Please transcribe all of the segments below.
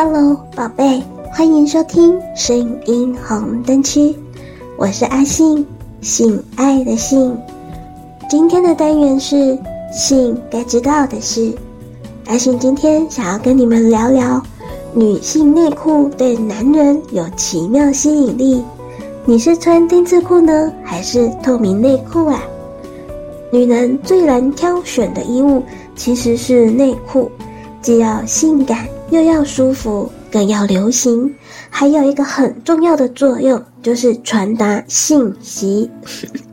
Hello，宝贝，欢迎收听声音红灯区，我是阿信，性爱的性。今天的单元是性该知道的事。阿信今天想要跟你们聊聊，女性内裤对男人有奇妙吸引力。你是穿丁字裤呢，还是透明内裤啊？女人最难挑选的衣物其实是内裤，既要性感，又要舒服，更要流行，还有一个很重要的作用，就是传达信息。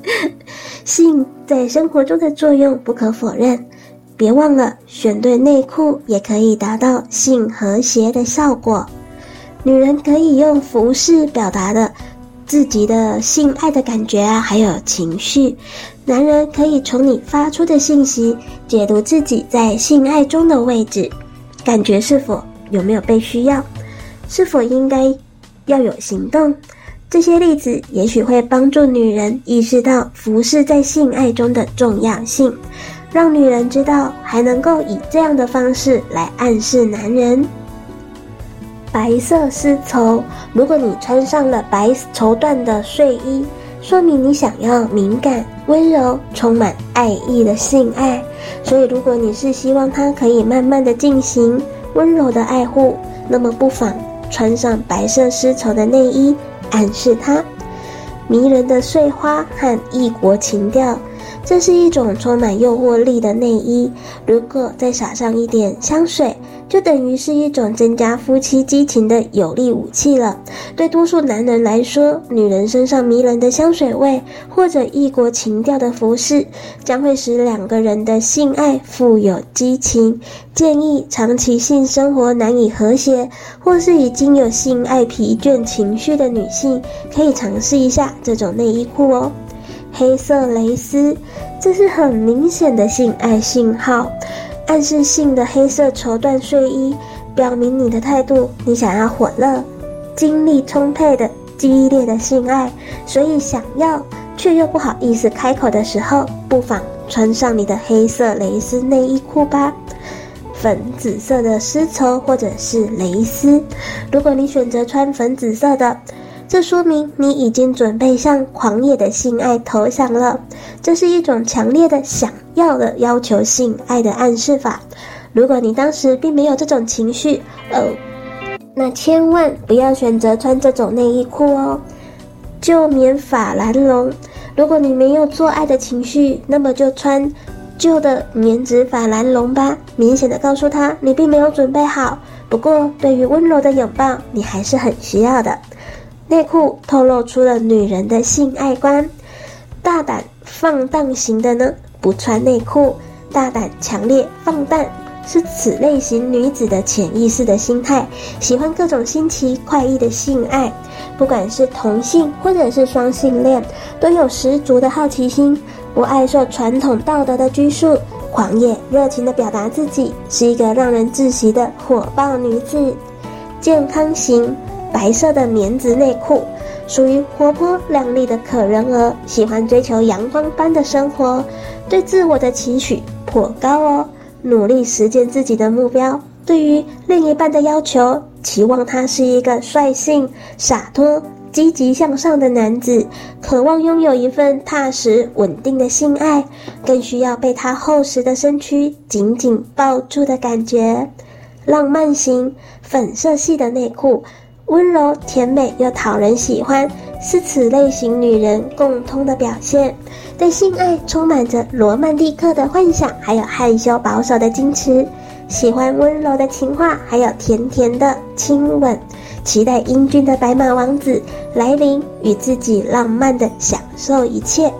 性在生活中的作用不可否认，别忘了选对内裤也可以达到性和谐的效果。女人可以用服饰表达的自己的性爱的感觉啊，还有情绪。男人可以从你发出的信息解读自己在性爱中的位置，感觉是否有没有被需要，是否应该要有行动。这些例子也许会帮助女人意识到服饰在性爱中的重要性，让女人知道还能够以这样的方式来暗示男人。白色丝绸，如果你穿上了白绸缎的睡衣，说明你想要敏感。温柔、充满爱意的性爱，所以如果你是希望它可以慢慢的进行温柔的爱护，那么不妨穿上白色丝绸的内衣，暗示它迷人的碎花和异国情调。这是一种充满诱惑力的内衣，如果再撒上一点香水，就等于是一种增加夫妻激情的有力武器了。对多数男人来说，女人身上迷人的香水味或者异国情调的服饰，将会使两个人的性爱富有激情。建议长期性生活难以和谐，或是已经有性爱疲倦情绪的女性，可以尝试一下这种内衣裤哦。黑色蕾丝，这是很明显的性爱信号，暗示性的黑色绸缎睡衣，表明你的态度，你想要火热、精力充沛的激烈的性爱，所以想要却又不好意思开口的时候，不妨穿上你的黑色蕾丝内衣裤吧。粉紫色的丝绸或者是蕾丝，如果你选择穿粉紫色的。这说明你已经准备向狂野的性爱投降了，这是一种强烈的想要的要求性爱的暗示法。如果你当时并没有这种情绪，哦，那千万不要选择穿这种内衣裤哦。旧棉法兰绒，如果你没有做爱的情绪，那么就穿旧的棉质法兰绒吧，明显的告诉他你并没有准备好。不过对于温柔的拥抱，你还是很需要的。内裤透露出了女人的性爱观，大胆放荡型的呢，不穿内裤；大胆、强烈、放荡是此类型女子的潜意识的心态，喜欢各种新奇快意的性爱，不管是同性或者是双性恋，都有十足的好奇心，不爱受传统道德的拘束，狂野热情的表达自己，是一个让人窒息的火爆女子，健康型。白色的棉质内裤，属于活泼靓丽的可人儿，喜欢追求阳光般的生活，对自我的期许颇高哦，努力实现自己的目标。对于另一半的要求，期望他是一个率性、洒脱、积极向上的男子，渴望拥有一份踏实稳定的性爱，更需要被他厚实的身躯紧紧抱住的感觉。浪漫型粉色系的内裤。温柔、甜美又讨人喜欢，是此类型女人共通的表现。对性爱充满着罗曼蒂克的幻想，还有害羞保守的矜持。喜欢温柔的情话，还有甜甜的亲吻。期待英俊的白马王子来临，与自己浪漫的享受一切。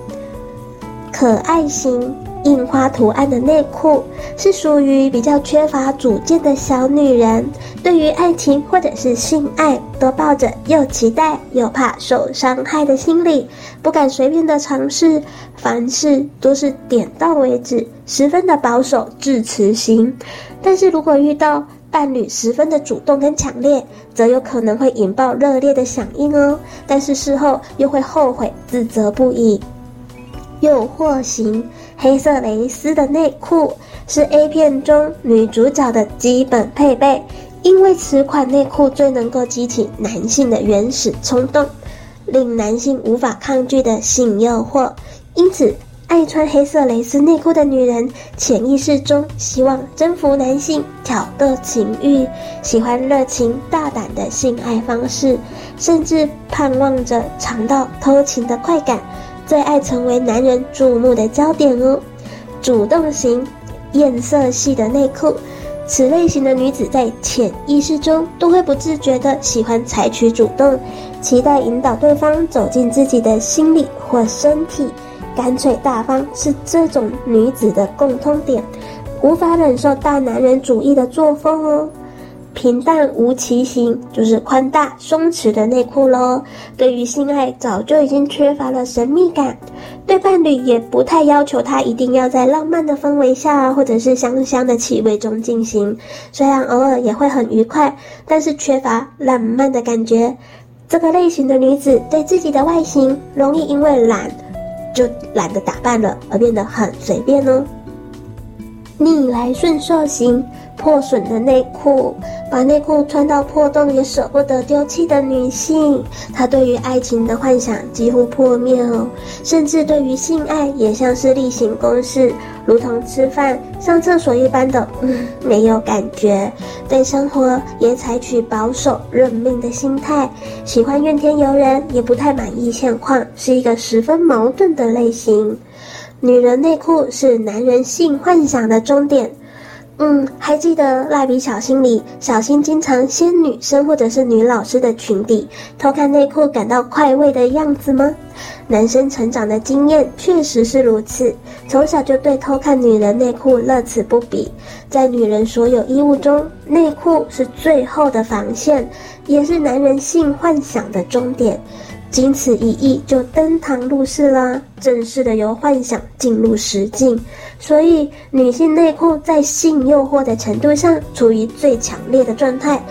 可爱型。印花图案的内裤是属于比较缺乏主见的小女人，对于爱情或者是性爱都抱着又期待又怕受伤害的心理，不敢随便的尝试，凡事都是点到为止，十分的保守致辞型。但是如果遇到伴侣十分的主动跟强烈，则有可能会引爆热烈的响应哦，但是事后又会后悔自责不已。诱惑型。黑色蕾丝的内裤是 A 片中女主角的基本配备，因为此款内裤最能够激起男性的原始冲动，令男性无法抗拒的性诱惑，因此爱穿黑色蕾丝内裤的女人，潜意识中希望征服男性、挑逗情欲，喜欢热情大胆的性爱方式，甚至盼望着尝到偷情的快感，最爱成为男人注目的焦点哦。主动型艳色系的内裤。此类型的女子在潜意识中都会不自觉地喜欢采取主动，期待引导对方走进自己的心里或身体，干脆大方是这种女子的共通点，无法忍受大男人主义的作风哦。平淡无奇型就是宽大松弛的内裤喽。对于性爱早就已经缺乏了神秘感，对伴侣也不太要求他一定要在浪漫的氛围下，或者是香香的气味中进行。虽然偶尔也会很愉快，但是缺乏浪漫的感觉。这个类型的女子对自己的外形容易因为懒就懒得打扮了，而变得很随便哦。逆来顺受型。破损的内裤，把内裤穿到破洞也舍不得丢弃的女性，她对于爱情的幻想几乎破灭哦，甚至对于性爱也像是例行公事，如同吃饭、上厕所一般的，嗯，没有感觉。对生活也采取保守认命的心态，喜欢怨天尤人，也不太满意现况，是一个十分矛盾的类型。女人内裤是男人性幻想的终点。嗯，还记得蜡笔小新里，小新经常掀女生或者是女老师的裙底，偷看内裤，感到快慰的样子吗？男生成长的经验确实是如此，从小就对偷看女人内裤乐此不疲。在女人所有衣物中，内裤是最后的防线，也是男人性幻想的终点。仅此一役，就登堂入室啦，正式的由幻想进入实境。所以，女性内裤在性诱惑的程度上处于最强烈的状态，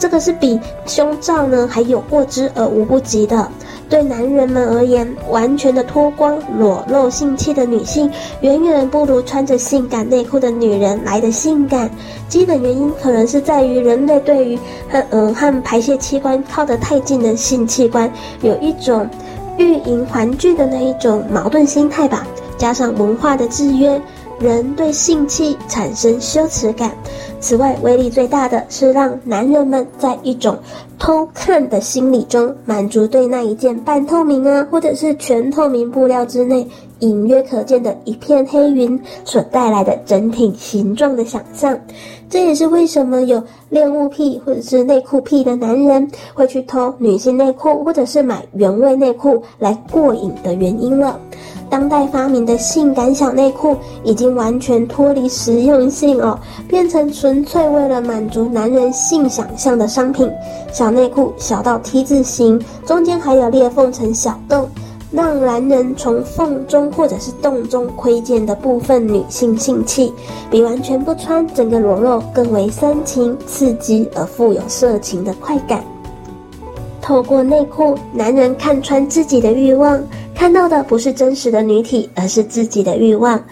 这个是比胸罩呢还有过之而无不及的。对男人们而言，完全的脱光裸露性器的女性，远远不如穿着性感内裤的女人来的性感。基本原因可能是在于人类对于和嗯和排泄器官靠得太近的性器官有一种欲迎还拒的那一种矛盾心态吧，加上文化的制约。人对性器产生羞耻感。此外，威力最大的是让男人们在一种偷看的心理中，满足对那一件半透明啊，或者是全透明布料之内隐约可见的一片黑云所带来的整体形状的想象。这也是为什么有恋物癖或者是内裤癖的男人会去偷女性内裤，或者是买原味内裤来过瘾的原因了。当代发明的性感小内裤已经完全脱离实用性哦，变成纯粹为了满足男人性想象的商品。小内裤小到 T 字形，中间还有裂缝成小洞，让男人从缝中或者是洞中窥见的部分女性性器，比完全不穿整个裸露更为煽情、刺激而富有色情的快感。透过内裤，男人看穿自己的欲望。看到的不是真实的女体，而是自己的欲望。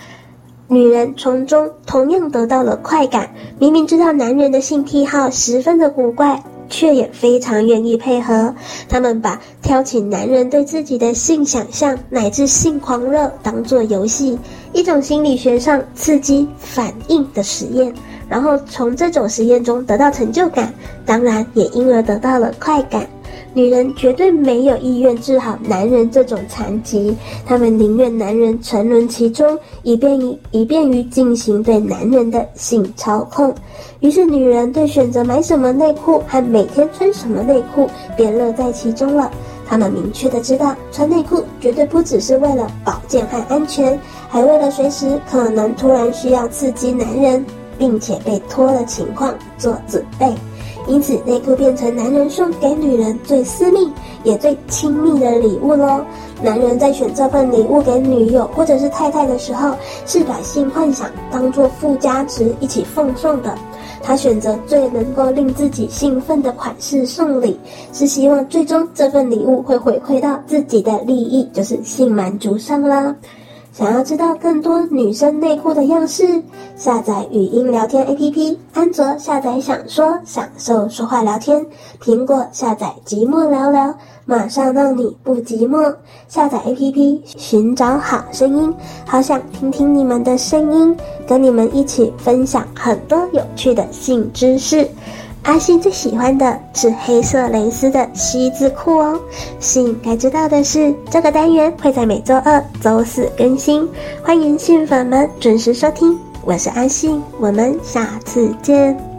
女人从中同样得到了快感。明明知道男人的性癖好十分的古怪，却也非常愿意配合。他们把挑起男人对自己的性想象乃至性狂热当作游戏，一种心理学上刺激反应的实验。然后从这种实验中得到成就感，当然也因而得到了快感。女人绝对没有意愿治好男人这种残疾，她们宁愿男人沉沦其中，以便于以便于进行对男人的性操控。于是，女人对选择买什么内裤和每天穿什么内裤便乐在其中了。她们明确的知道，穿内裤绝对不只是为了保健和安全，还为了随时可能突然需要刺激男人，并且被脱的情况做准备。因此，内裤变成男人送给女人最私密也最亲密的礼物喽。男人在选这份礼物给女友或者是太太的时候，是把性幻想当做附加值一起奉送的。他选择最能够令自己兴奋的款式送礼，是希望最终这份礼物会回馈到自己的利益，就是性满足上啦。想要知道更多女生内裤的样式，下载语音聊天 APP，安卓下载想说，享受说话聊天；苹果下载寂寞聊聊，马上让你不寂寞。下载 APP，寻找好声音，好想听听你们的声音，跟你们一起分享很多有趣的性知识。阿信最喜欢的是黑色蕾丝的西字裤哦。性该知道的是，这个单元会在每周二、周四更新，欢迎信粉们准时收听。我是阿信，我们下次见。